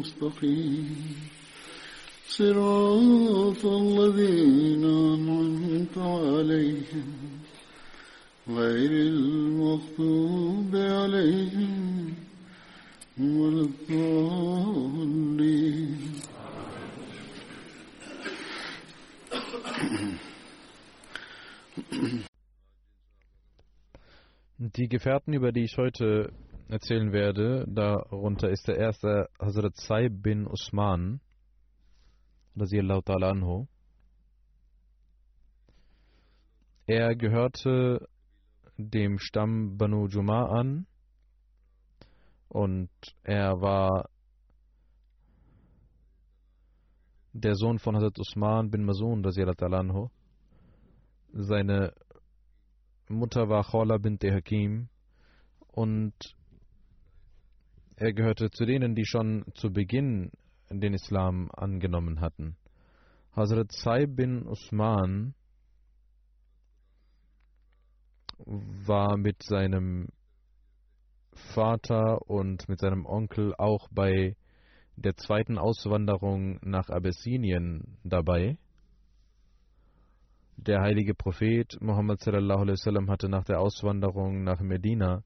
المستقيم صراط الذين أنعمت عليهم غير المغضوب عليهم ولا الضالين Die Gefährten, über die ich heute erzählen werde, darunter ist der erste Hazrat Saib bin Usman, radiallahu ta'ala anhu. Er gehörte dem Stamm Banu Juma an und er war der Sohn von Hazrat Usman bin Masun, radiallahu anhu. Seine Mutter war Khawla bint Hakim und er gehörte zu denen, die schon zu Beginn den Islam angenommen hatten. Hazrat Saib bin Usman war mit seinem Vater und mit seinem Onkel auch bei der zweiten Auswanderung nach Abessinien dabei. Der heilige Prophet Muhammad sallallahu alaihi wasallam hatte nach der Auswanderung nach Medina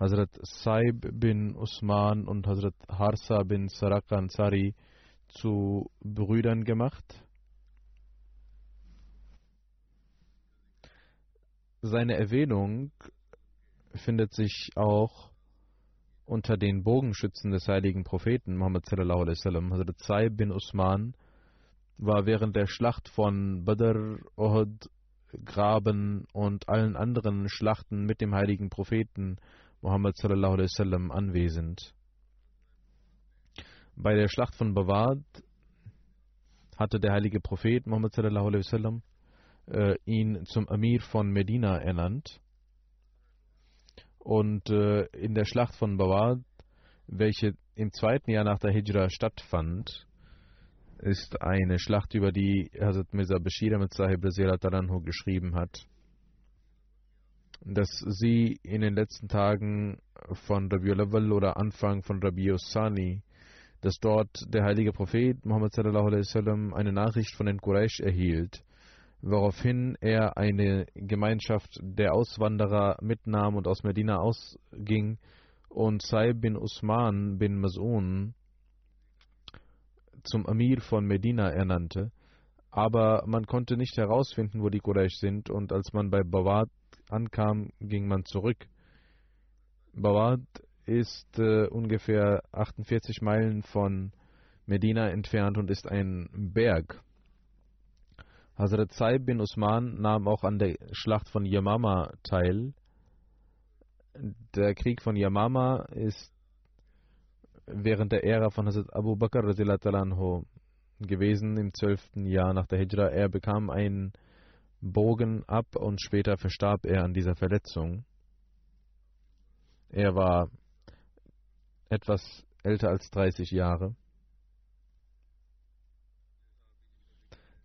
Hazrat Saib bin Usman und Hazrat Harsa bin Saraka Ansari zu Brüdern gemacht. Seine Erwähnung findet sich auch unter den Bogenschützen des heiligen Propheten Muhammad sallallahu alaihi wasallam. Hazrat Saib bin Usman war während der Schlacht von Badr, Uhud, Graben und allen anderen Schlachten mit dem heiligen Propheten Muhammad sallallahu alaihi wasallam anwesend. Bei der Schlacht von Bawad hatte der heilige Prophet Muhammad sallallahu alaihi wasallam äh, ihn zum Amir von Medina ernannt. Und äh, in der Schlacht von Bawad, welche im zweiten Jahr nach der Hijra stattfand, ist eine Schlacht, über die Hazrat Mirza Bashir mit Sahib Taranhu geschrieben hat, dass sie in den letzten Tagen von Rabiul Awal oder Anfang von Rabiul Sani, dass dort der heilige Prophet Muhammad wasallam eine Nachricht von den Quraysh erhielt, woraufhin er eine Gemeinschaft der Auswanderer mitnahm und aus Medina ausging und Saib bin Usman bin Mas'un zum Amir von Medina ernannte, aber man konnte nicht herausfinden, wo die Quraysh sind, und als man bei Bawad ankam, ging man zurück. Bawad ist äh, ungefähr 48 Meilen von Medina entfernt und ist ein Berg. Hazrat Saib bin Usman nahm auch an der Schlacht von Yamama teil. Der Krieg von Yamama ist während der Ära von Hazrat Abu Bakr gewesen im zwölften Jahr nach der Hijra. Er bekam einen Bogen ab und später verstarb er an dieser Verletzung. Er war etwas älter als 30 Jahre.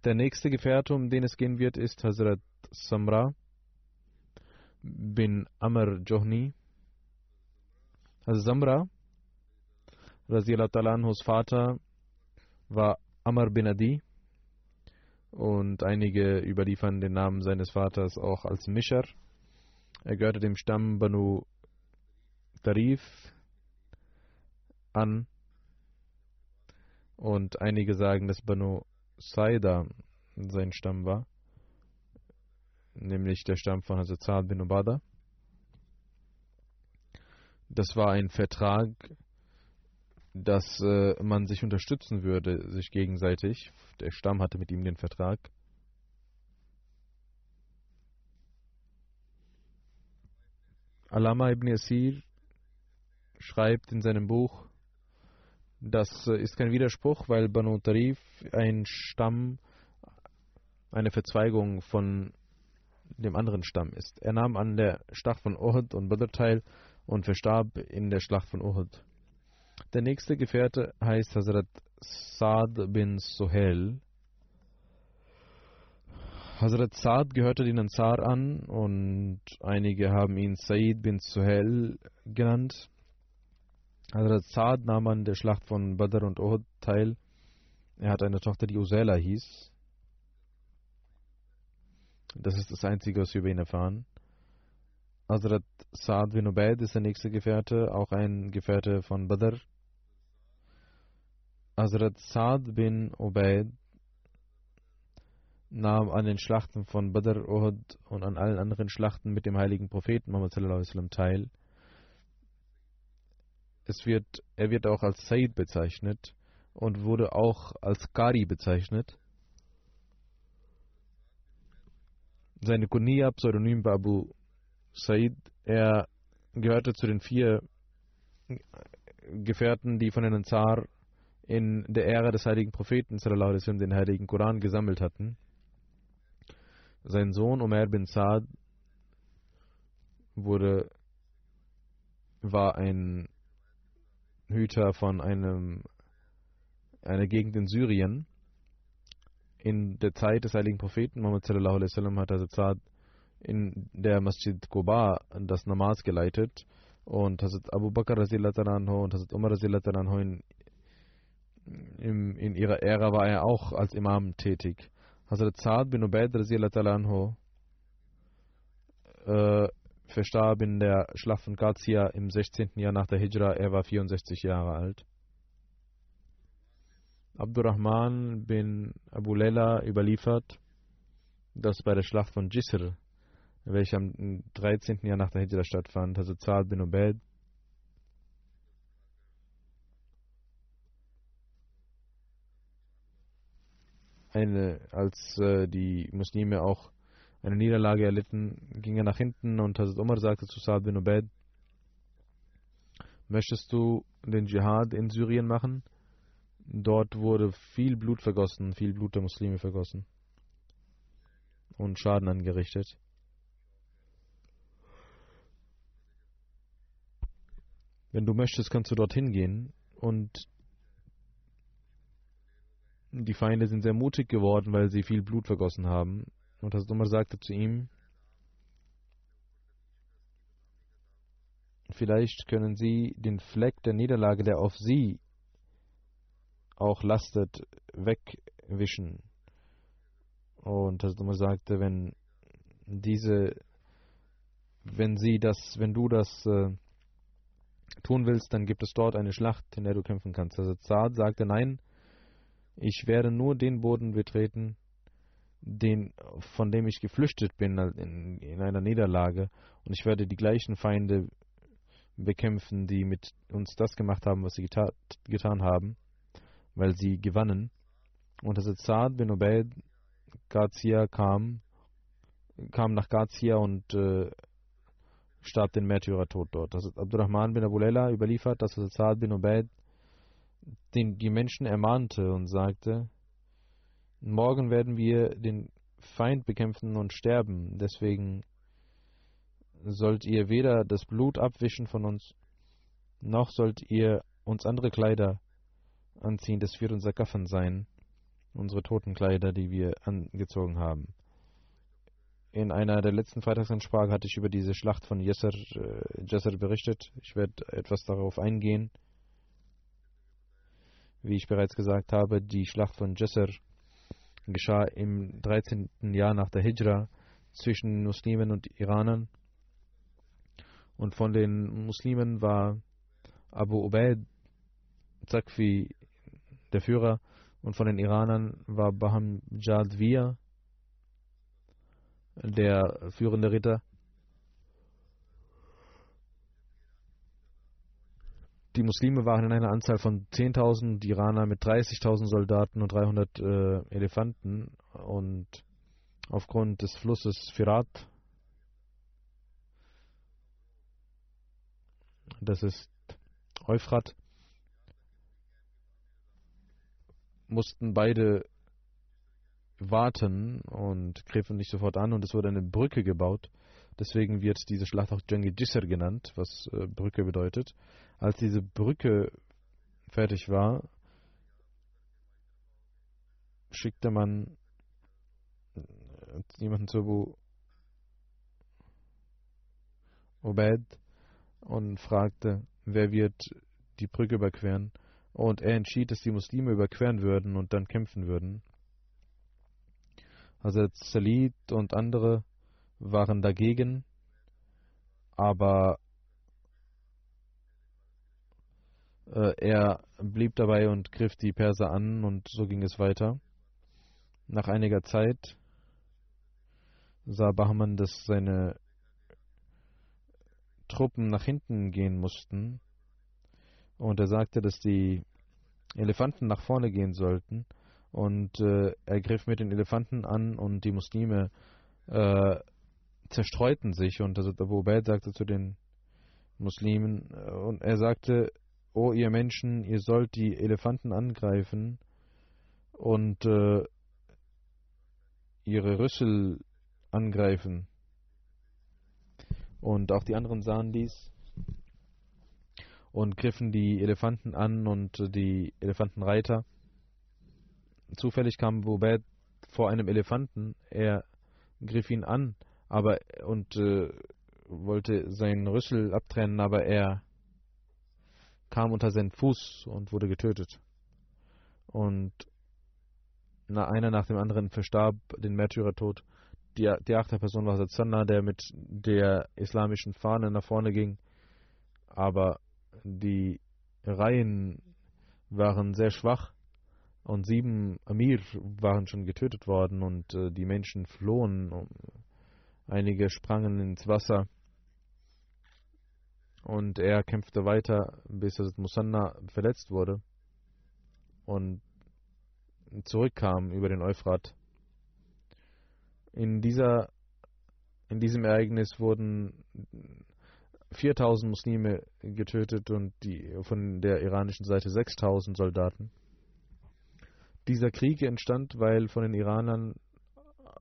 Der nächste Gefährte, um den es gehen wird, ist Hazrat Samra bin Amr Johni. Also Samra, Raziallahu Talanhos Vater, war Amr bin Adi und einige überliefern den Namen seines Vaters auch als Mischer. Er gehörte dem Stamm Banu Tarif an und einige sagen, dass Banu Saida sein Stamm war, nämlich der Stamm von Hazrat bin Ubada. Das war ein Vertrag, dass äh, man sich unterstützen würde, sich gegenseitig. Der Stamm hatte mit ihm den Vertrag. Alama ibn Yasir schreibt in seinem Buch, das äh, ist kein Widerspruch, weil Banu Tarif ein Stamm, eine Verzweigung von dem anderen Stamm ist. Er nahm an der Schlacht von Uhud und Badr teil und verstarb in der Schlacht von Uhud. Der nächste Gefährte heißt Hazrat Saad bin Suhail. Hazrat Saad gehörte den Ansar an und einige haben ihn Said bin Suhail genannt. Hazrat Saad nahm an der Schlacht von Badr und Uhud teil. Er hat eine Tochter, die Usela hieß. Das ist das Einzige, was wir über ihn erfahren. Hazrat Saad bin Ubaid ist der nächste Gefährte, auch ein Gefährte von Badr. Hazrat Saad bin Ubaid nahm an den Schlachten von Badr, Uhud und an allen anderen Schlachten mit dem heiligen Propheten Muhammad teil. Es wird, er wird auch als Said bezeichnet und wurde auch als Qari bezeichnet. Seine Kunia, Pseudonym Babu Said, er gehörte zu den vier Gefährten, die von den Ansar in der Ära des heiligen Propheten sallam, den heiligen Koran gesammelt hatten. Sein Sohn Umar bin Saad wurde, war ein Hüter von einem, einer Gegend in Syrien. In der Zeit des heiligen Propheten Muhammad sallam, hat Hazrat Saad in der Masjid Quba das Namaz geleitet und Hazrat Abu Bakr und Hazrat Umar in im, in ihrer Ära war er auch als Imam tätig. Hazrat Saad bin Ubaid äh, verstarb in der Schlacht von Qadsiya im 16. Jahr nach der Hijra. Er war 64 Jahre alt. Abdurrahman bin Abu Layla überliefert, dass bei der Schlacht von Jisr, welche am 13. Jahr nach der Hijra stattfand, Hazrat Saad bin Ubaid eine, als äh, die Muslime auch eine Niederlage erlitten, ging er nach hinten und Hazrat Umar sagte zu Saad bin Ubaid, möchtest du den Dschihad in Syrien machen? Dort wurde viel Blut vergossen, viel Blut der Muslime vergossen und Schaden angerichtet. Wenn du möchtest, kannst du dorthin gehen und die Feinde sind sehr mutig geworden, weil sie viel Blut vergossen haben. Und Hazrat Umar sagte zu ihm, vielleicht können sie den Fleck der Niederlage, der auf sie auch lastet, wegwischen. Und Hazrat Umar sagte, wenn diese, wenn sie das, wenn du das äh, tun willst, dann gibt es dort eine Schlacht, in der du kämpfen kannst. Also Saad sagte, nein, ich werde nur den Boden betreten, den, von dem ich geflüchtet bin in, in einer Niederlage. Und ich werde die gleichen Feinde bekämpfen, die mit uns das gemacht haben, was sie geta getan haben, weil sie gewannen. Und als Saad bin Ubaid Gazia kam, kam nach Gazia und äh, starb den Märtyrertod dort. Das ist Abdurrahman bin Abu Layla überliefert, dass Saad bin Ubaid den die Menschen ermahnte und sagte, morgen werden wir den Feind bekämpfen und sterben, deswegen sollt ihr weder das Blut abwischen von uns, noch sollt ihr uns andere Kleider anziehen, das wird unser Gaffern sein. unsere Totenkleider, die wir angezogen haben. In einer der letzten Freitagsansprachen hatte ich über diese Schlacht von Yasser, äh, Yasser berichtet. Ich werde etwas darauf eingehen. Wie ich bereits gesagt habe, die Schlacht von Yasser geschah im 13. Jahr nach der Hijra zwischen Muslimen und Iranern. Und von den Muslimen war Abu Ubaid Zakfi der Führer und von den Iranern war Baham Jadvir der führende Ritter. Die Muslime waren in einer Anzahl von 10.000, die Iraner mit 30.000 Soldaten und 300 äh, Elefanten und aufgrund des Flusses Firat, das ist Euphrat, mussten beide warten und griffen nicht sofort an und es wurde eine Brücke gebaut. Deswegen wird diese Schlacht auch Jangi Jisr genannt, was äh, Brücke bedeutet. Als diese Brücke fertig war, schickte man äh, jemanden zu Abu Obed und fragte, wer wird die Brücke überqueren. Und er entschied, dass die Muslime überqueren würden und dann kämpfen würden. Hazrat Salid und andere waren dagegen, aber äh, er blieb dabei und griff die Perser an und so ging es weiter. Nach einiger Zeit sah Bahman, dass seine Truppen nach hinten gehen mussten. Und er sagte, dass die Elefanten nach vorne gehen sollten. Und äh, er griff mit den Elefanten an und die Muslime äh, zerstreuten sich. Und also Abu Ubaid sagte zu den Muslimen äh, und er sagte, O ihr Menschen, ihr sollt die Elefanten angreifen und äh, ihre Rüssel angreifen. Und auch die anderen sahen dies und griffen die Elefanten an und die Elefantenreiter zufällig kam Bobet vor einem Elefanten. Er griff ihn an, aber und äh, wollte seinen Rüssel abtrennen, aber er kam unter seinen Fuß und wurde getötet. Und einer nach dem anderen verstarb den Märtyrertod. Die, die achte Person war Satzanna, der mit der islamischen Fahne nach vorne ging. Aber die Reihen waren sehr schwach und sieben Amir waren schon getötet worden und äh, die Menschen flohen. Einige sprangen ins Wasser. Und er kämpfte weiter, bis Hazrat Musanna verletzt wurde und zurückkam über den Euphrat. In, dieser, in diesem Ereignis wurden 4000 Muslime getötet und die, von der iranischen Seite 6000 Soldaten. Dieser Krieg entstand, weil von den Iranern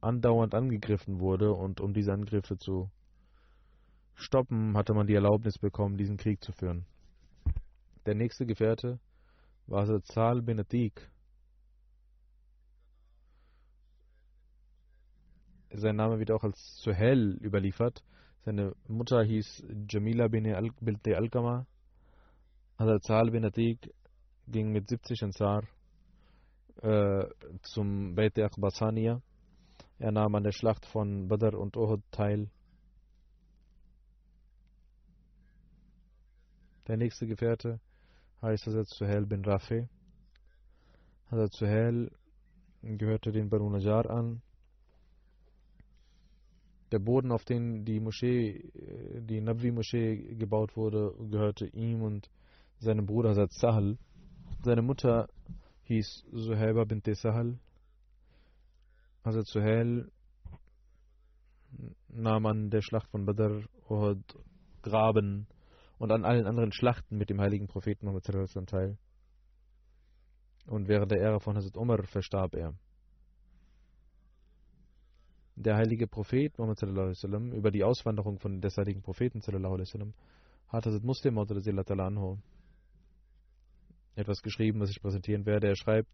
andauernd angegriffen wurde und um diese Angriffe zu stoppen, hatte man die Erlaubnis bekommen, diesen Krieg zu führen. Der nächste Gefährte war Zal bin Atik. Sein Name wird auch als Suhel überliefert. Seine Mutter hieß Jamila bin Al-Qama. Hazrat Zal bin Atik ging mit 70 Ansar äh, zum Beit Akbasania. Er nahm an der Schlacht von Badr und Uhud teil. Der nächste Gefährte heißt Hazrat Suhail bin Rafi. Hazrat Suhail gehörte den Banu Najjar an. Der Boden, auf dem die Moschee, die Nabwi-Moschee gebaut wurde, gehörte ihm und seinem Bruder Hazrat Sahal. Seine Mutter hieß Suhaiba bint Sahal. Hazrat Suhail nahm an der Schlacht von Badr, Uhud, Graben und an allen anderen Schlachten mit dem heiligen Propheten Muhammad teil. Und während der Ära von Hazrat Umar verstarb er. Der heilige Prophet Muhammad über die Auswanderung von des heiligen Propheten hat Hazrat Muslim etwas geschrieben, was ich präsentieren werde. Er schreibt,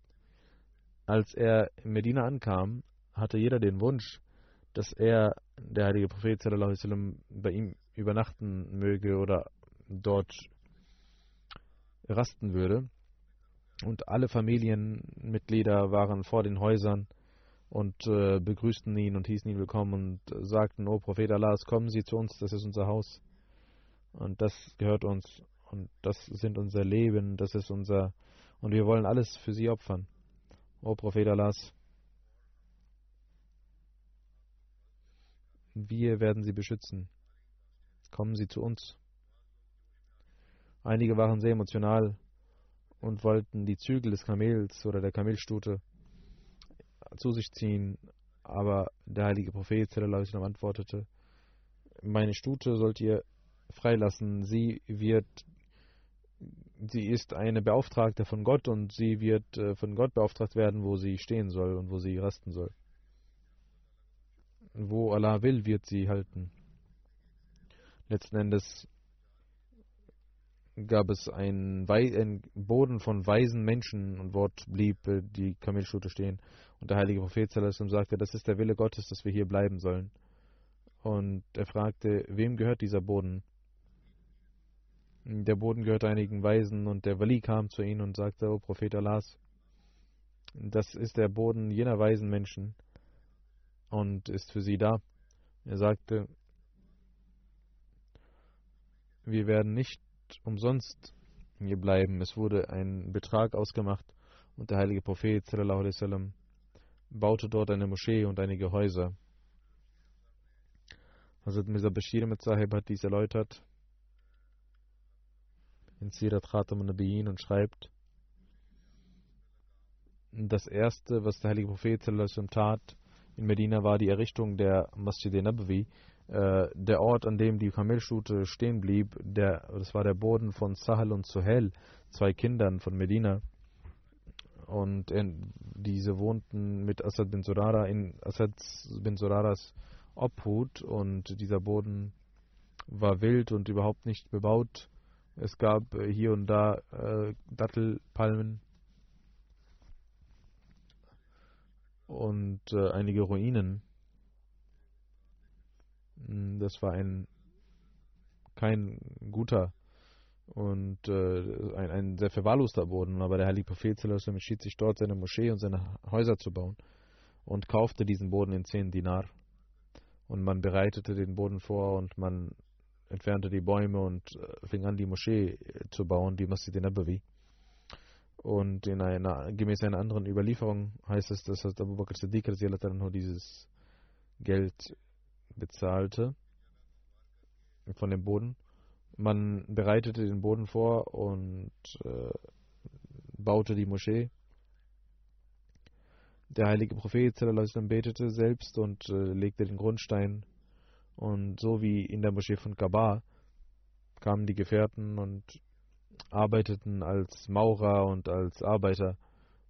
Als er in Medina ankam, hatte jeder den Wunsch, dass er, der heilige Prophet bei ihm übernachten möge oder dort rasten würde. Und alle Familienmitglieder waren vor den Häusern und äh, begrüßten ihn und hießen ihn willkommen und sagten, O Prophet Allah, kommen Sie zu uns, das ist unser Haus. Und das gehört uns und das sind unser Leben, das ist unser und wir wollen alles für Sie opfern. O Prophet Allah, wir werden Sie beschützen. Kommen Sie zu uns. Einige waren sehr emotional und wollten die Zügel des Kamels oder der Kamelstute zu sich ziehen, aber der heilige Prophet antwortete, meine Stute sollt ihr freilassen, sie wird sie ist eine Beauftragte von Gott und sie wird äh, von Gott beauftragt werden, wo sie stehen soll und wo sie rasten soll. Wo Allah will, wird sie halten. Letzten Endes gab es einen, einen Boden von weisen Menschen und dort blieb äh, die Kamelschute stehen. Und der heilige Prophet sagte, das ist der Wille Gottes, dass wir hier bleiben sollen. Und er fragte, wem gehört dieser Boden? Der Boden gehört einigen Weisen und der Wali kam zu ihnen und sagte, O Prophet Allahs, das ist der Boden jener weisen Menschen und ist für sie da. Er sagte, wir werden nicht umsonst hier bleiben. Es wurde ein Betrag ausgemacht und der heilige Prophet sallam, baute dort eine Moschee und einige Häuser. Hazrat Mirza Bashir mit Sahib hat dies erläutert in Sirat Khatam Nabiyin und schreibt, das erste, was der heilige Prophet sallam, tat in Medina, war die Errichtung der Masjid Nabawi, äh, der Ort, an dem die Kamelschute stehen blieb, der, das war der Boden von Sahel und Suhel, zwei Kindern von Medina. Und er, diese wohnten mit Asad bin Surara in Asad bin Suraras Obhut und dieser Boden war wild und überhaupt nicht bebaut. Es gab äh, hier und da äh, Dattelpalmen und äh, einige Ruinen. Hm, das war ein kein guter und äh, ein, ein sehr verwahrloster Boden, aber der heilige Prophet entschied sich dort seine Moschee und seine Häuser zu bauen und kaufte diesen Boden in 10 Dinar. Und man bereitete den Boden vor und man entfernte die Bäume und äh, fing an, die Moschee äh, zu bauen, die Masjid Nabawi. Und in einer, gemäß einer anderen Überlieferung heißt es, dass Abu Bakr Siddiq dieses Geld bezahlte von dem Boden. Man bereitete den Boden vor und äh, baute die Moschee. Der heilige Prophet betete selbst und äh, legte den Grundstein. Und so wie in der Moschee von Kaaba kamen die Gefährten und arbeiteten als Maurer und als Arbeiter.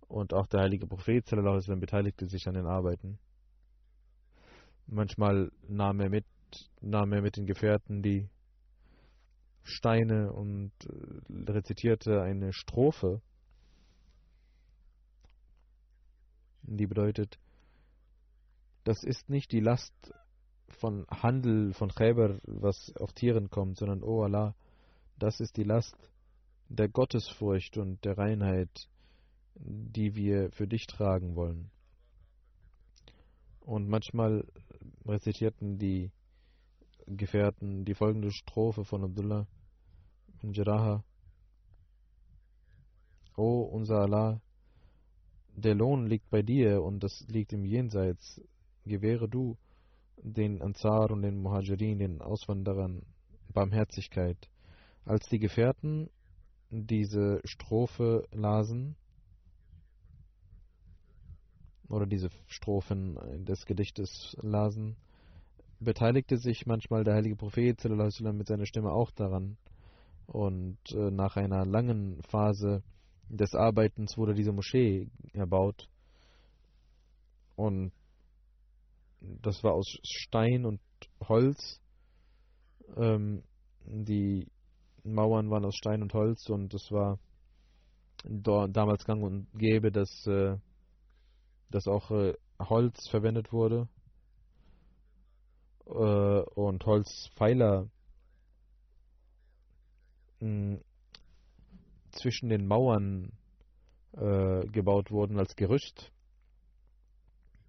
Und auch der heilige Prophet beteiligte sich an den Arbeiten. Manchmal nahm er mit, nahm er mit den Gefährten die Steine und äh, rezitierte eine Strophe, die bedeutet, das ist nicht die Last von Handel, von Chäber, was auf Tieren kommt, sondern, oh Allah, das ist die Last der Gottesfurcht und der Reinheit, die wir für dich tragen wollen. Und manchmal rezitierten die Gefährten die folgende Strophe von Abdullah bin Jaraha. O unser Allah, der Lohn liegt bei dir und das liegt im Jenseits. Gewähre du den Ansar und den Muhajirin, den Auswanderern, Barmherzigkeit. Als die Gefährten diese Strophe lasen, oder diese Strophen des Gedichtes lasen, beteiligte sich manchmal der heilige Prophet mit seiner Stimme auch daran. Und äh, nach einer langen Phase des Arbeitens wurde diese Moschee erbaut. Und das war aus Stein und Holz. Ähm, die Mauern waren aus Stein und Holz und es war damals gang und gäbe, dass äh, dass auch äh, Holz verwendet wurde äh, und Holzpfeiler mh, zwischen den Mauern äh, gebaut wurden als Gerüst.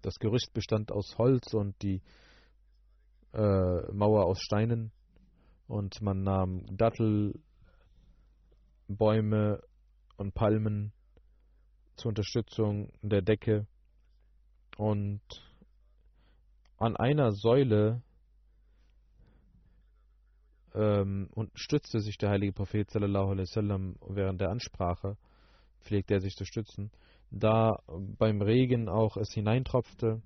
Das Gerüst bestand aus Holz und die äh, Mauer aus Steinen. Und man nahm Dattelbäume und Palmen zur Unterstützung der Decke. Und an einer Säule ähm, und stützte sich der heilige Prophet sallallahu während der Ansprache, pflegte er sich zu stützen. Da beim Regen auch es hineintropfte,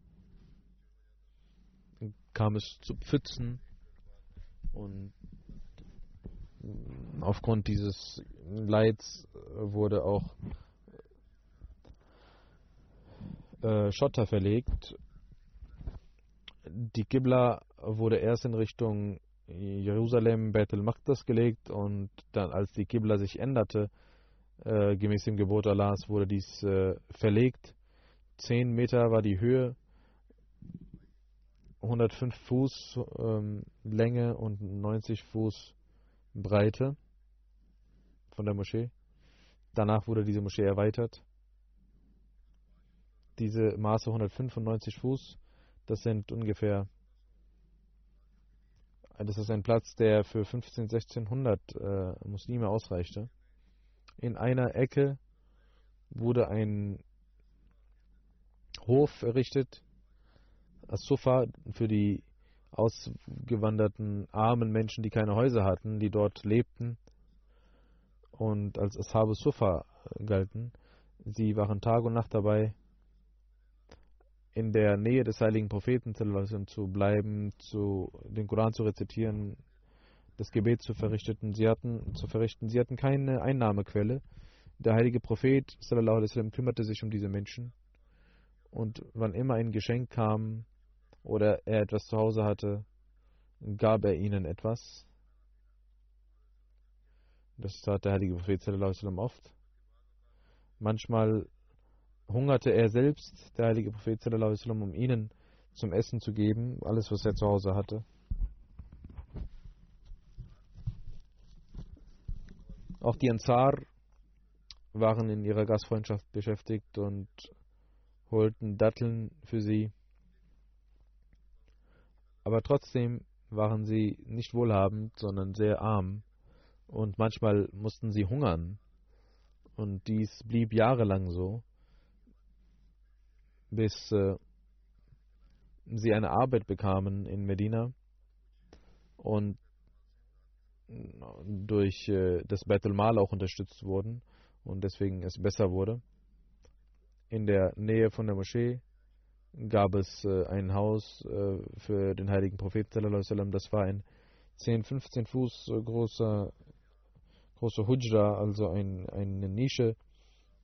kam es zu Pfützen und aufgrund dieses Leids wurde auch Schotter verlegt. Die Qibla wurde erst in Richtung Jerusalem, Beit al-Maqdas gelegt und dann, als die Qibla sich änderte, äh, gemäß dem Gebot Allahs, wurde dies äh, verlegt. 10 Meter war die Höhe, 105 Fuß ähm, Länge und 90 Fuß Breite von der Moschee. Danach wurde diese Moschee erweitert. Diese Maße 195 Fuß, das sind ungefähr das ist ein Platz, der für 15, 1600 äh, Muslime ausreichte. In einer Ecke wurde ein Hof errichtet, als Sofa für die ausgewanderten armen Menschen, die keine Häuser hatten, die dort lebten und als Ashabu Sufa galten. Sie waren Tag und Nacht dabei, in der Nähe des heiligen Propheten zu bleiben, zu, den Koran zu rezitieren, das Gebet zu verrichten. Sie hatten, zu verrichten. Sie hatten keine Einnahmequelle. Der heilige Prophet sallam, kümmerte sich um diese Menschen. Und wann immer ein Geschenk kam oder er etwas zu Hause hatte, gab er ihnen etwas. Das tat der heilige Prophet sallam, oft. Manchmal hungerte er selbst, der heilige Prophet um ihnen zum Essen zu geben, alles was er zu Hause hatte. Auch die Ansar waren in ihrer Gastfreundschaft beschäftigt und holten Datteln für sie. Aber trotzdem waren sie nicht wohlhabend, sondern sehr arm und manchmal mussten sie hungern. Und dies blieb jahrelang so bis äh, sie eine Arbeit bekamen in Medina und durch äh, das Beit al-Mal auch unterstützt wurden und deswegen es besser wurde. In der Nähe von der Moschee gab es äh, ein Haus für den heiligen Propheten Das war ein 10, 15 Fuß großer großer Hujra, also ein, eine Nische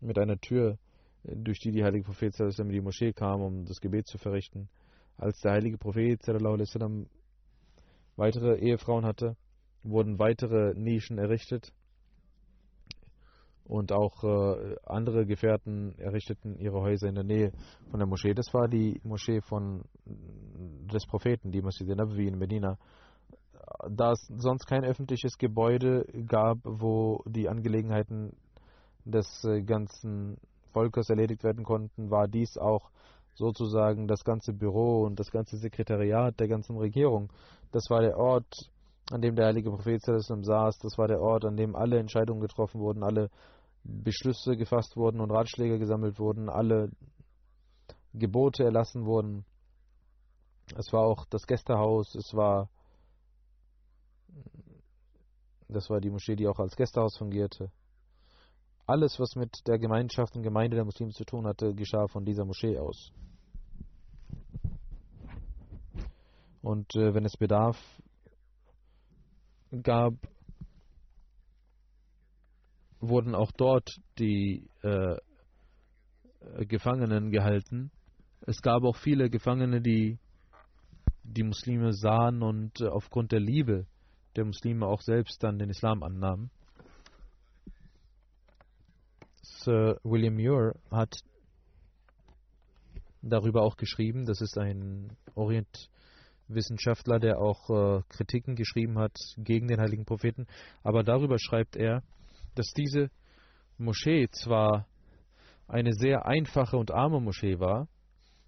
mit einer Tür durch die die heilige Prophet in die Moschee kam, um das Gebet zu verrichten. Als der heilige Prophet weitere Ehefrauen hatte, wurden weitere Nischen errichtet und auch äh, andere Gefährten errichteten ihre Häuser in der Nähe von der Moschee. Das war die Moschee von des Propheten, die Masjid Nabawi in Medina. Da es sonst kein öffentliches Gebäude gab, wo die Angelegenheiten des äh, ganzen Volkes erledigt werden konnten, war dies auch sozusagen das ganze Büro und das ganze Sekretariat der ganzen Regierung. Das war der Ort, an dem der heilige Prophet saß. Das war der Ort, an dem alle Entscheidungen getroffen wurden, alle Beschlüsse gefasst wurden und Ratschläge gesammelt wurden, alle Gebote erlassen wurden. Es war auch das Gästehaus, es war das war die Moschee, die auch als Gästehaus fungierte. Alles, was mit der Gemeinschaft und Gemeinde der Muslime zu tun hatte, geschah von dieser Moschee aus. Und äh, wenn es Bedarf gab, wurden auch dort die äh, Gefangenen gehalten. Es gab auch viele Gefangene, die die Muslime sahen und äh, aufgrund der Liebe der Muslime auch selbst dann den Islam annahmen. Sir William Muir hat darüber auch geschrieben. Das ist ein Orientwissenschaftler, der auch äh, Kritiken geschrieben hat gegen den heiligen Propheten. Aber darüber schreibt er, dass diese Moschee zwar eine sehr einfache und arme Moschee war,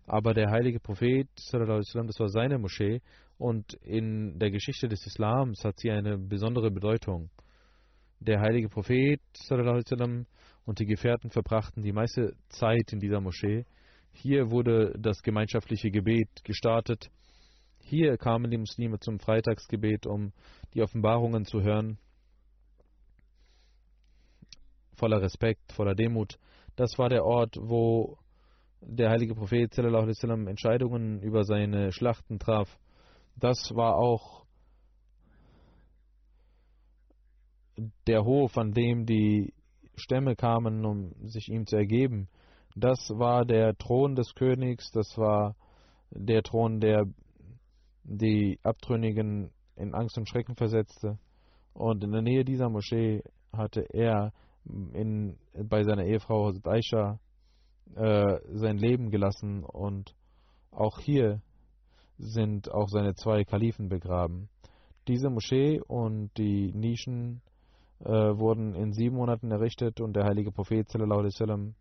aber der heilige Prophet, das war seine Moschee und in der Geschichte des Islams hat sie eine besondere Bedeutung. Der heilige Prophet und die Gefährten verbrachten die meiste Zeit in dieser Moschee. Hier wurde das gemeinschaftliche Gebet gestartet. Hier kamen die Muslime zum Freitagsgebet, um die Offenbarungen zu hören. Voller Respekt, voller Demut. Das war der Ort, wo der heilige Prophet sallam, Entscheidungen über seine Schlachten traf. Das war auch der Hof, an dem die Stämme kamen, um sich ihm zu ergeben. Das war der Thron des Königs, das war der Thron, der die Abtrünnigen in Angst und Schrecken versetzte. Und in der Nähe dieser Moschee hatte er in, bei seiner Ehefrau Hazrat Aisha äh, sein Leben gelassen und auch hier sind auch seine zwei Kalifen begraben. Diese Moschee und die Nischen äh, wurden in sieben Monaten errichtet und der heilige Prophet sallam,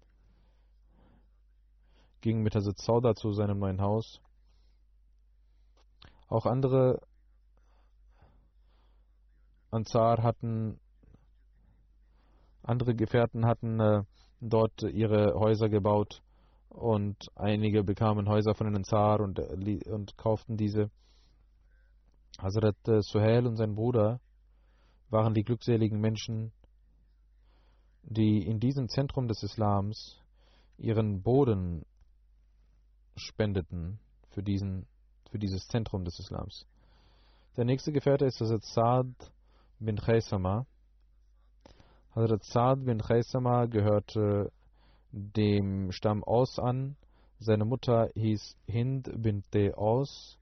ging mit Hazrat Sauda zu seinem neuen Haus. Auch andere Ansar hatten, andere Gefährten hatten äh, dort ihre Häuser gebaut und einige bekamen Häuser von den Zar und, und kauften diese. Hazrat äh, Suhail und sein Bruder waren die glückseligen Menschen, die in diesem Zentrum des Islams ihren Boden spendeten für, diesen, für dieses Zentrum des Islams. Der nächste Gefährte ist Hazrat Saad bin Khaisama. Hazrat Saad bin Khaisama gehörte dem Stamm Aus an. Seine Mutter hieß Hind bin Te Aus.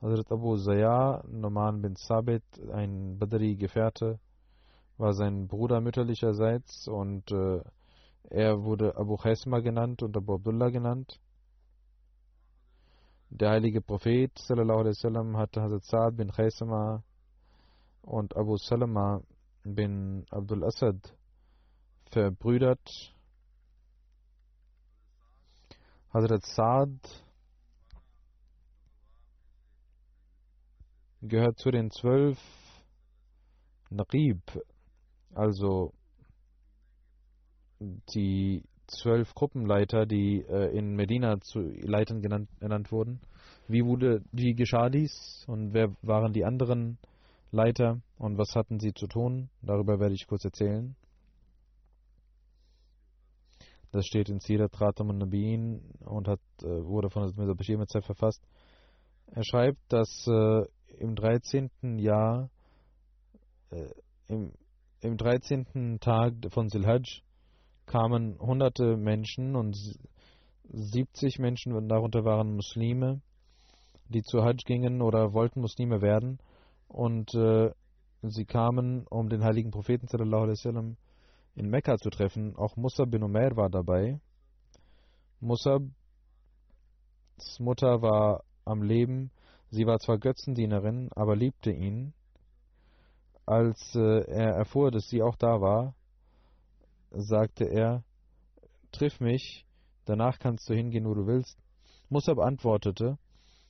Hazrat Abu Zaya, Noman bin Sabit, ein Badri-Gefährte, war sein Bruder mütterlicherseits und äh, er wurde Abu Khaisma genannt und Abu Abdullah genannt. Der heilige Prophet sallallahu alaihi wasallam hatte Hazrat Saad bin Khaisma und Abu Salama bin Abdul Asad verbrüdert. Hazrat Saad gehört zu den zwölf Naqib, also die zwölf Gruppenleiter, die äh, in Medina zu Leitern genannt, genannt wurden. Wie wurde, wie geschah dies und wer waren die anderen Leiter und was hatten sie zu tun? Darüber werde ich kurz erzählen. Das steht in Sirat Ratam und Nabiin und hat, äh, wurde von Mirza Bashir verfasst. Er schreibt, dass äh, im 13. Jahr, äh, im, im 13. Tag von Silhaj kamen hunderte Menschen und 70 Menschen, darunter waren Muslime, die zu Hajj gingen oder wollten Muslime werden und äh, sie kamen, um den heiligen Propheten wasallam in Mekka zu treffen. Auch Musab bin Umair war dabei. Musabs Mutter war am Leben. Sie war zwar Götzendienerin, aber liebte ihn. Als äh, er erfuhr, dass sie auch da war, sagte er, triff mich, danach kannst du hingehen, wo du willst. Musab antwortete,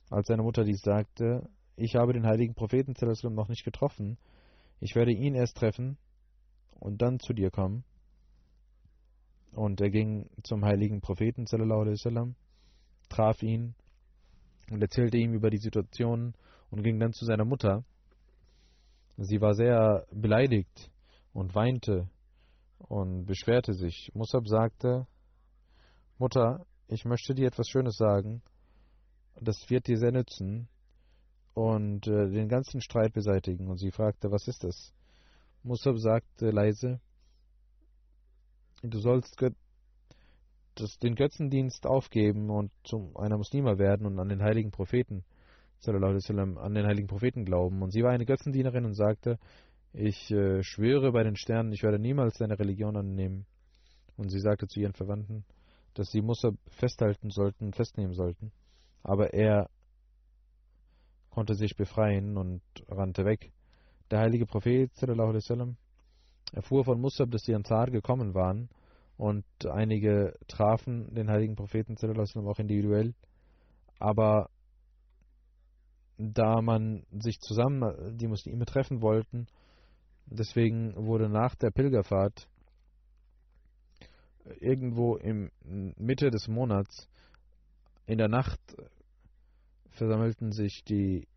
als seine Mutter dies sagte, ich habe den heiligen Propheten noch nicht getroffen, ich werde ihn erst treffen und dann zu dir kommen. Und er ging zum heiligen Propheten traf ihn und erzählte ihm über die Situation und ging dann zu seiner Mutter. Sie war sehr beleidigt und weinte und beschwerte sich. Musab sagte, Mutter, ich möchte dir etwas Schönes sagen, das wird dir sehr nützen und äh, den ganzen Streit beseitigen. Und sie fragte, was ist das? Musab sagte leise, du sollst das, den Götzendienst aufgeben und zu einer Muslima werden und an den heiligen Propheten, sallam, an den heiligen Propheten glauben. Und sie war eine Götzendienerin und sagte, ich äh, schwöre bei den Sternen, ich werde niemals deine Religion annehmen. Und sie sagte zu ihren Verwandten, dass sie Musa festhalten sollten, festnehmen sollten. Aber er konnte sich befreien und rannte weg. Der heilige Prophet sallam, erfuhr von Musab, dass die Ansar gekommen waren und einige trafen den heiligen Propheten auch individuell. Aber da man sich zusammen, die Muslime treffen wollten, deswegen wurde nach der Pilgerfahrt irgendwo im Mitte des Monats in der Nacht versammelten sich die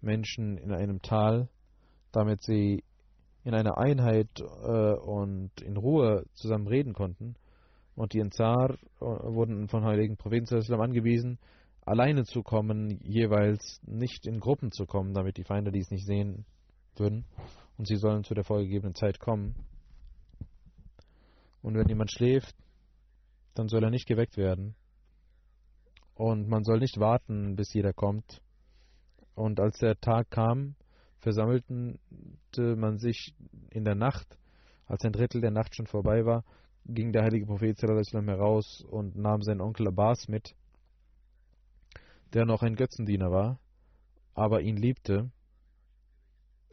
Menschen in einem Tal, damit sie in einer Einheit äh, und in Ruhe zusammen reden konnten. Und die Enzar äh, wurden von heiligen Propheten angewiesen, alleine zu kommen, jeweils nicht in Gruppen zu kommen, damit die Feinde dies nicht sehen würden. Und sie sollen zu der vorgegebenen Zeit kommen. Und wenn jemand schläft, dann soll er nicht geweckt werden. Und man soll nicht warten, bis jeder kommt. Und als der Tag kam, versammelte man sich in der Nacht, als ein Drittel der Nacht schon vorbei war, ging der heilige Prophet heraus und nahm seinen Onkel Abbas mit, der noch ein Götzendiener war, aber ihn liebte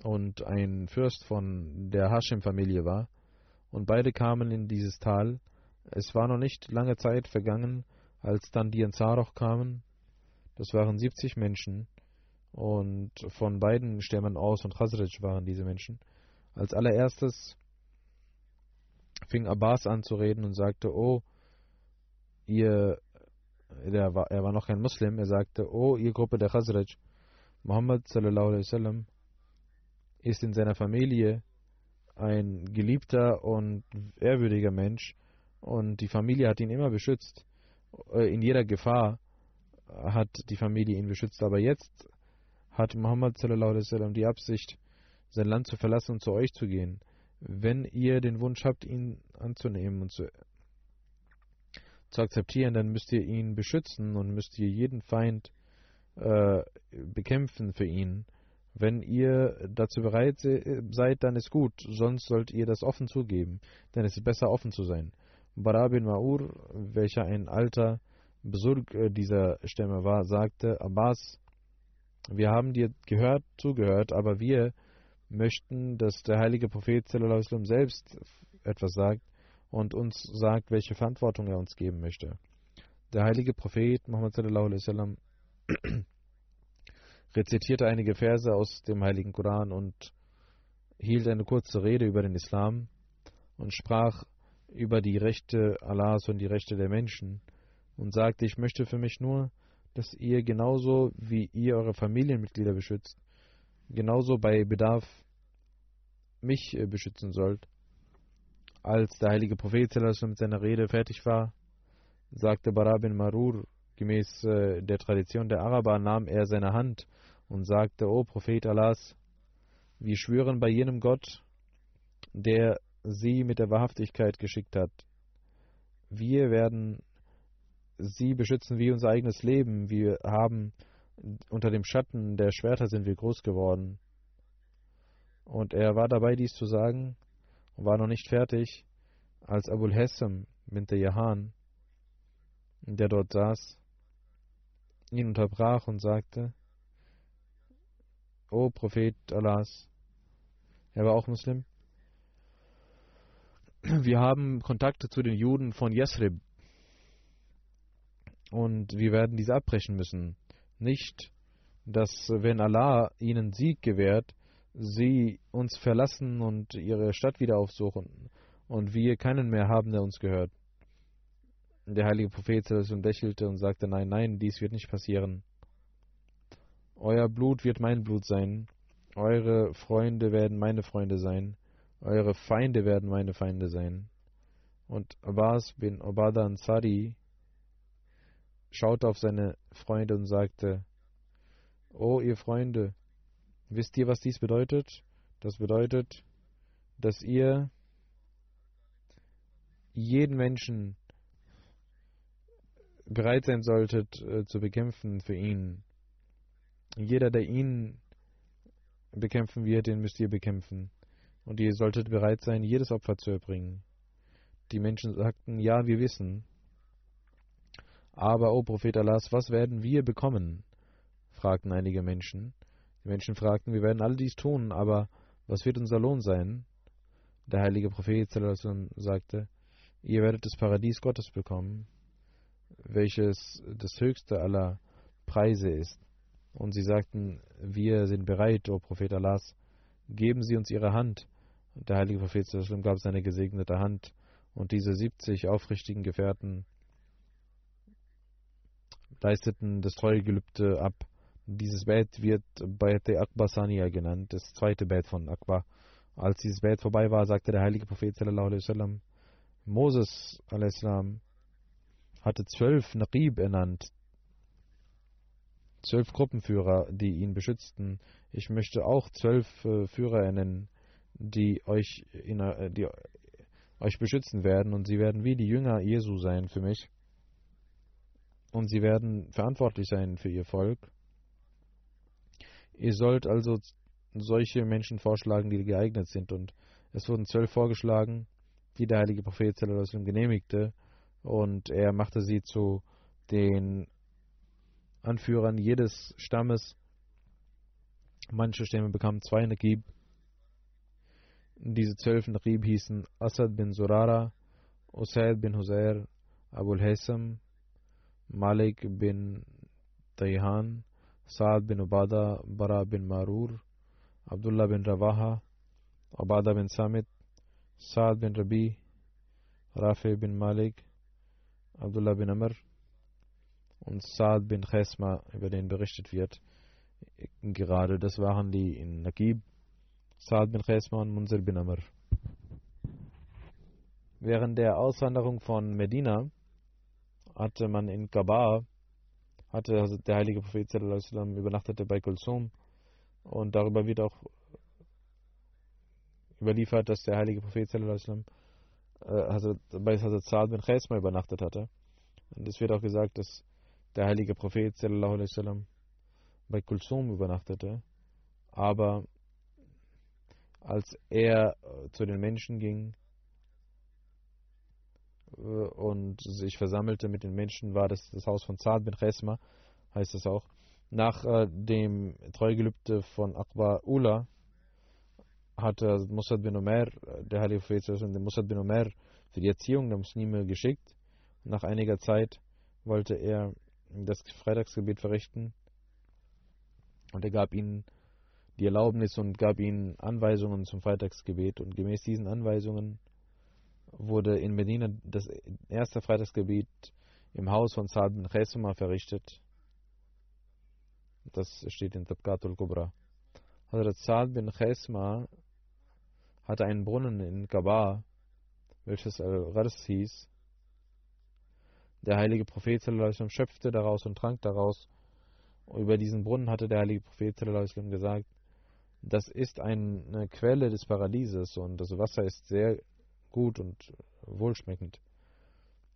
und ein Fürst von der Hashim-Familie war. Und beide kamen in dieses Tal. Es war noch nicht lange Zeit vergangen, als dann die Ansar kamen, das waren 70 Menschen und von beiden Stämmen aus und Khazraj waren diese Menschen. Als allererstes fing Abbas an zu reden und sagte, oh, ihr, war, er war noch kein Muslim, er sagte, oh, ihr Gruppe der Khazraj, Muhammad sallallahu alaihi wasallam ist in seiner Familie ein geliebter und ehrwürdiger Mensch und die Familie hat ihn immer beschützt. Äh, in jeder Gefahr hat die Familie ihn beschützt. Aber jetzt hat Muhammad sallam, die Absicht, sein Land zu verlassen und zu euch zu gehen. Wenn ihr den Wunsch habt, ihn anzunehmen und zu, zu akzeptieren, dann müsst ihr ihn beschützen und müsst ihr jeden Feind äh, bekämpfen für ihn. Wenn ihr dazu bereit seid, dann ist gut, sonst sollt ihr das offen zugeben, denn es ist besser offen zu sein. Bara bin Ma'ur, welcher ein alter Besurg äh, dieser Stämme war, sagte, Abbas, wir haben dir gehört, zugehört, aber wir möchten, dass der heilige Prophet selbst etwas sagt und uns sagt, welche Verantwortung er uns geben möchte. Der heilige Prophet Muhammad rezitierte einige Verse aus dem heiligen Koran und hielt eine kurze Rede über den Islam und sprach über die Rechte Allahs und die Rechte der Menschen und sagte, ich möchte für mich nur, dass ihr genauso wie ihr eure Familienmitglieder beschützt, genauso bei Bedarf mich äh, beschützen sollt. Als der heilige Prophet mit seiner Rede fertig war, sagte Bara bin Marur, gemäß äh, der Tradition der Araber, nahm er seine Hand und sagte, O Prophet Allahs, wir schwören bei jenem Gott, der sie mit der Wahrhaftigkeit geschickt hat. Wir werden sie beschützen wie unser eigenes Leben. Wir haben unter dem Schatten der Schwerter sind wir groß geworden. Und er war dabei, dies zu sagen und war noch nicht fertig, als Abul Hessam mit der Jahan, der dort saß, ihn unterbrach und sagte, O Prophet Allahs, er war auch Muslim, wir haben Kontakte zu den Juden von Yasrib und wir werden diese abbrechen müssen. Nicht, dass wenn Allah ihnen Sieg gewährt, sie uns verlassen und ihre Stadt wieder aufsuchen und wir keinen mehr haben, der uns gehört. Der heilige Prophet lächelte und sagte, nein, nein, dies wird nicht passieren. Euer Blut wird mein Blut sein, eure Freunde werden meine Freunde sein, eure Feinde werden meine Feinde sein. Und Abbas bin Obada Ansari schaute auf seine Freunde und sagte, O ihr Freunde, wisst ihr, was dies bedeutet? Das bedeutet, dass ihr jeden Menschen bereit sein solltet äh, zu bekämpfen für ihn. Jeder, der ihn bekämpfen wird, den müsst ihr bekämpfen und ihr solltet bereit sein, jedes Opfer zu erbringen. Die Menschen sagten, ja, wir wissen. Aber, o Prophet Allahs, was werden wir bekommen? fragten einige Menschen. Die Menschen fragten, wir werden all dies tun, aber was wird unser Lohn sein? Der heilige Prophet sagte, ihr werdet das Paradies Gottes bekommen, welches das höchste aller Preise ist. Und sie sagten, wir sind bereit, o Prophet Allahs, geben Sie uns Ihre Hand. Und der heilige Prophet gab seine gesegnete Hand, und diese 70 aufrichtigen Gefährten leisteten das Treuegelübde ab. Dieses Bett wird Bayat Akbar Saniya genannt, das zweite Bett von Akbar. Als dieses Bett vorbei war, sagte der heilige Prophet sallallahu alaihi wasallam, Moses alaihissalam hatte zwölf Naqib ernannt, zwölf Gruppenführer, die ihn beschützten. Ich möchte auch zwölf äh, Führer ernennen, die euch, in, äh, die euch beschützen werden, und sie werden wie die Jünger Jesu sein für mich. Und sie werden verantwortlich sein für ihr Volk. Ihr sollt also solche Menschen vorschlagen, die geeignet sind. Und es wurden zwölf vorgeschlagen, die der heilige Prophet genehmigte. Und er machte sie zu den Anführern jedes Stammes. Manche Stämme bekamen zwei Naqib. Diese zwölf Naqib hießen Asad bin Surara, Usaid bin Huzair, Abul Haysam, Malik bin Tayhan, Saad bin Ubada, Bara bin Marur, Abdullah bin Rawaha, Abada bin Samit, Saad bin Rabi, Rafi bin Malik, Abdullah bin Amr und Saad bin Chesma, über den berichtet wird. Gerade das waren die in Naqib, Saad bin Chesma und Munzir bin Amr. Während der Auswanderung von Medina hatte man in Kaaba, hatte der heilige Prophet übernachtete bei Kulsum und darüber wird auch überliefert, dass der heilige Prophet äh, also bei Hazrat Saad bin Chesma übernachtet hatte. Und es wird auch gesagt, dass der heilige Prophet bei Kulsum übernachtete, aber als er äh, zu den Menschen ging äh, und sich versammelte mit den Menschen, war das das Haus von Saad bin Chesma, heißt es auch. Nach äh, dem Treugelübde von Akbar Ula hatte Mussad bin Omer, der Heilige Prophet, den Mussad bin Omer für die Erziehung der Muslime geschickt. Nach einiger Zeit wollte er das Freitagsgebet verrichten und er gab ihnen die Erlaubnis und gab ihnen Anweisungen zum Freitagsgebet. Und gemäß diesen Anweisungen wurde in Medina das erste Freitagsgebet im Haus von Saad bin Chesuma verrichtet. Das steht in Tabqatul Kubra. Hazrat Saad bin Chesma hatte einen Brunnen in Kaaba, welches Al-Ghars hieß. Der heilige Prophet schöpfte daraus und trank daraus. Über diesen Brunnen hatte der heilige Prophet gesagt, das ist eine Quelle des Paradieses und das Wasser ist sehr gut und wohlschmeckend.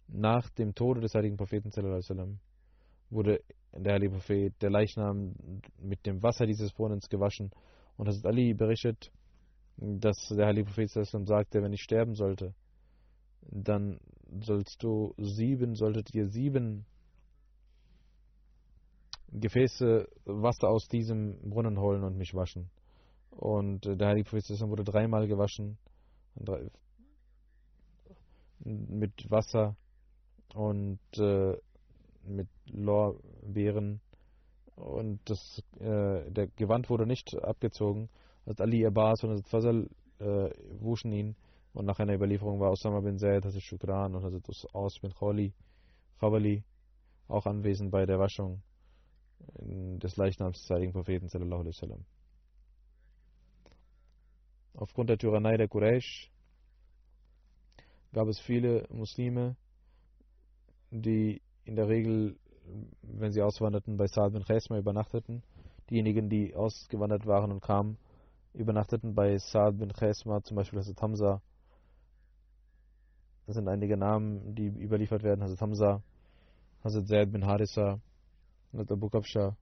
Nach dem Tode des heiligen Propheten wurde der heilige Prophet, der Leichnam, mit dem Wasser dieses Brunnens gewaschen und Hazrat Ali berichtet, dass der heilige Prophet sagte, wenn ich sterben sollte, dann sollst du sieben, solltet ihr sieben Gefäße Wasser aus diesem Brunnen holen und mich waschen. Und äh, der heilige Prophet wurde dreimal gewaschen mit Wasser und äh, mit Lorbeeren und das, äh, der Gewand wurde nicht abgezogen. Hat Ali Abbas und Hazrat Fazal äh, wuschen ihn und nach einer Überlieferung war Osama bin Zaid, Hazrat Shukran und Hazrat Aus bin Khali, Khawali auch anwesend bei der Waschung des Leichnams des heiligen Propheten sallallahu alaihi wasallam. Aufgrund der Tyrannei der Quraysh gab es viele Muslime, die in der Regel, wenn sie auswanderten, bei Saad bin Chesma übernachteten. Diejenigen, die ausgewandert waren und kamen, übernachteten bei Saad bin Chesma, zum Beispiel Hazrat Hamza. Das sind einige Namen, die überliefert werden. Hazrat Hamza, Hazrat Zaid bin Harissa, Hazrat Abu Kabsha,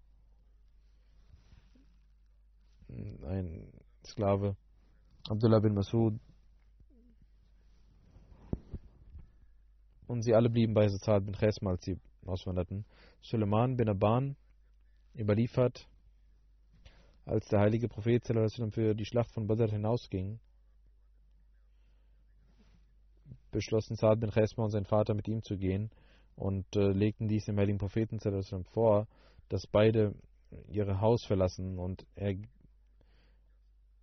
ein Sklave. Abdullah bin Masud. Und sie alle blieben bei Saad bin Chesma, als sie auswanderten. Suleiman bin Aban überliefert, als der heilige Prophet für die Schlacht von Badr hinausging, beschlossen Saad bin Chesma und sein Vater mit ihm zu gehen und äh, legten dies dem heiligen Propheten vor, dass beide ihre Haus verlassen und er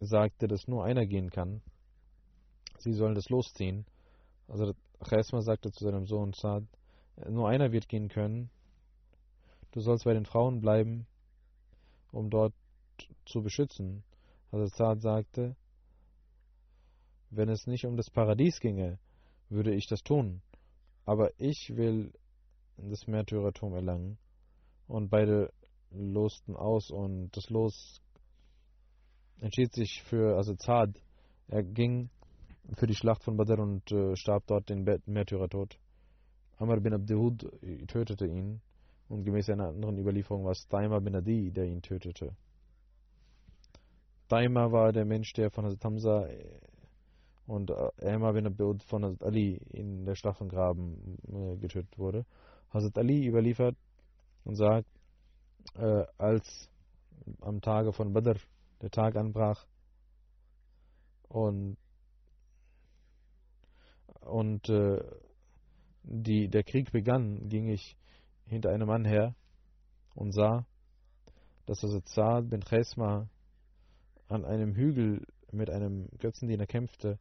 sagte, dass nur einer gehen kann. Sie sollen das losziehen. Also Chesma sagte zu seinem Sohn Saad, nur einer wird gehen können. Du sollst bei den Frauen bleiben, um dort zu beschützen. Also Saad sagte, wenn es nicht um das Paradies ginge, würde ich das tun. Aber ich will das Märtyrertum erlangen. Und beide losten aus und das Los entschied sich für Azad. Er ging für die Schlacht von Badr und äh, starb dort den Märtyrertod. Amr bin Abdehud tötete ihn und gemäß einer anderen Überlieferung war es Daima bin Adi, der ihn tötete. Daima war der Mensch, der von Hazrat Hamza äh, und Emma bin Abdehud von Hazrat Ali in der Schlacht von Graben äh, getötet wurde. Hazrat Ali überliefert und sagt, äh, als am Tage von Badr der Tag anbrach und und äh, die, der Krieg begann, ging ich hinter einem Mann her und sah, dass also Saad bin Chesma an einem Hügel mit einem Götzendiener kämpfte,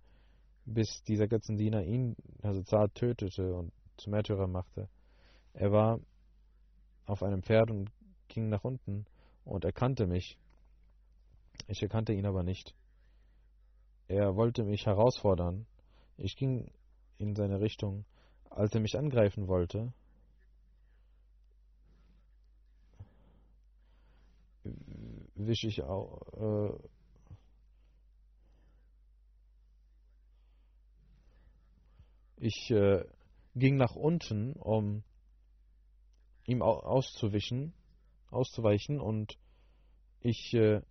bis dieser Götzendiener ihn, also Saad, tötete und zum Märtyrer machte. Er war auf einem Pferd und ging nach unten und erkannte mich. Ich erkannte ihn aber nicht. Er wollte mich herausfordern. Ich ging in seine Richtung als er mich angreifen wollte, wische ich auch. Äh, ich äh, ging nach unten, um ihm auszuwischen, auszuweichen und ich, äh,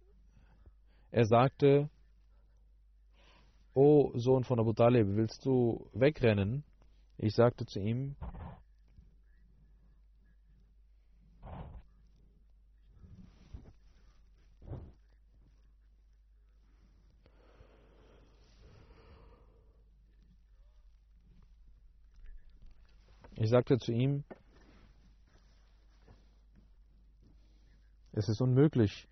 er sagte, O Sohn von Abu Talib, willst du wegrennen? Ich sagte zu ihm, Ich sagte zu ihm, es ist unmöglich,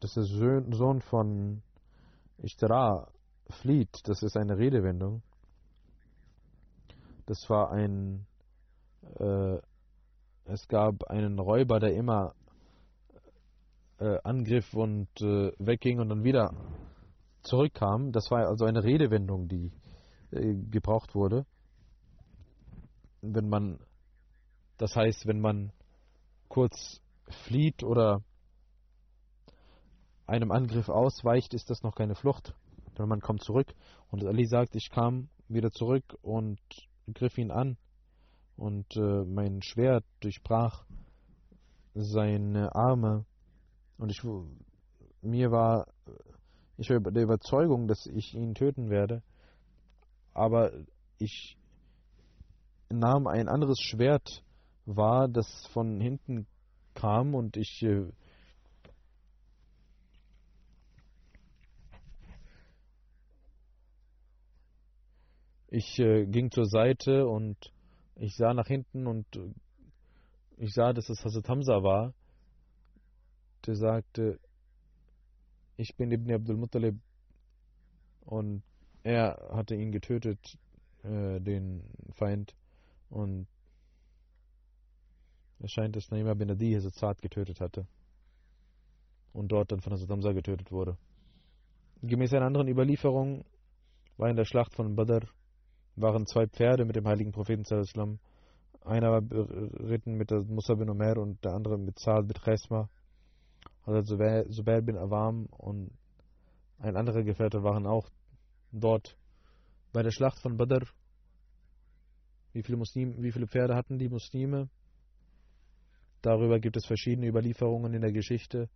dass der Sohn von Ishtara flieht. Das ist eine Redewendung. Das war ein, äh, es gab einen Räuber, der immer äh, angriff und äh, wegging und dann wieder zurückkam. Das war also eine Redewendung, die äh, gebraucht wurde. Wenn man, das heißt, wenn man kurz flieht oder einem Angriff ausweicht, ist das noch keine Flucht, sondern man kommt zurück. Und Ali sagt, ich kam wieder zurück und griff ihn an. Und äh, mein Schwert durchbrach seine Arme. Und ich mir war ich war der Überzeugung, dass ich ihn töten werde, aber ich nahm ein anderes Schwert wahr, das von hinten kam. Und ich äh, Ich äh, ging zur Seite und ich sah nach hinten und äh, ich sah, dass es Hazrat Hamza war. Der sagte, ich bin Ibn Abdul Muttalib und er hatte ihn getötet, äh, den Feind. Und es scheint, dass Naima bin Adi Hazrat getötet hatte. Und dort dann von Hazrat Hamza getötet wurde. Gemäß einer anderen Überlieferung war in der Schlacht von Badr waren zwei Pferde mit dem heiligen Propheten sallam. Einer war beritten mit Musa bin Omer und der andere mit Saad bin Chesma. Also Zubair bin Awam und ein anderer Gefährte waren auch dort bei der Schlacht von Badr. Wie viele, Muslim, wie viele Pferde hatten die Muslime? Darüber gibt es verschiedene Überlieferungen in der Geschichte.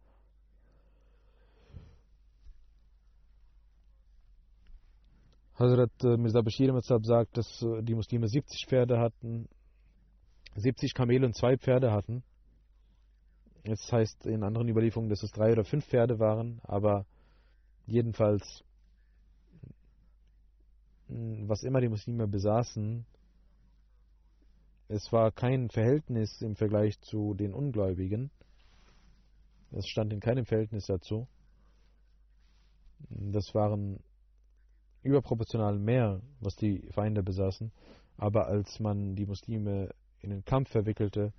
Hazrat äh, Mirza Bashir sagt, dass äh, die Muslime 70 Pferde hatten. 70 Kamele und zwei Pferde hatten. Es heißt in anderen Überlieferungen, dass es drei oder fünf Pferde waren, aber jedenfalls, was immer die Muslime besaßen, es war kein Verhältnis im Vergleich zu den Ungläubigen. Es stand in keinem Verhältnis dazu. Das waren überproportional mehr, was die Feinde besaßen. Aber als man die Muslime in den Kampf verwickelte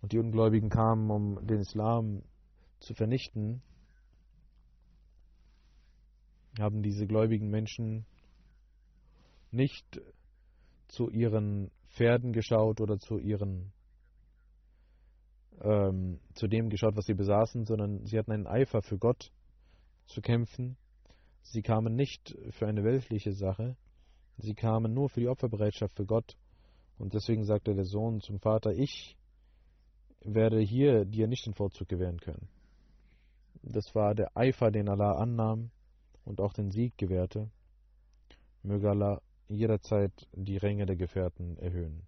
und die Ungläubigen kamen, um den Islam zu vernichten, haben diese gläubigen Menschen nicht zu ihren Pferden geschaut oder zu ihren ähm, zu dem geschaut, was sie besaßen, sondern sie hatten einen Eifer für Gott zu kämpfen. Sie kamen nicht für eine weltliche Sache, sie kamen nur für die Opferbereitschaft für Gott. Und deswegen sagte der Sohn zum Vater, ich werde hier dir nicht den Vorzug gewähren können. Das war der Eifer, den Allah annahm und auch den Sieg gewährte. Möge Allah jederzeit die Ränge der Gefährten erhöhen.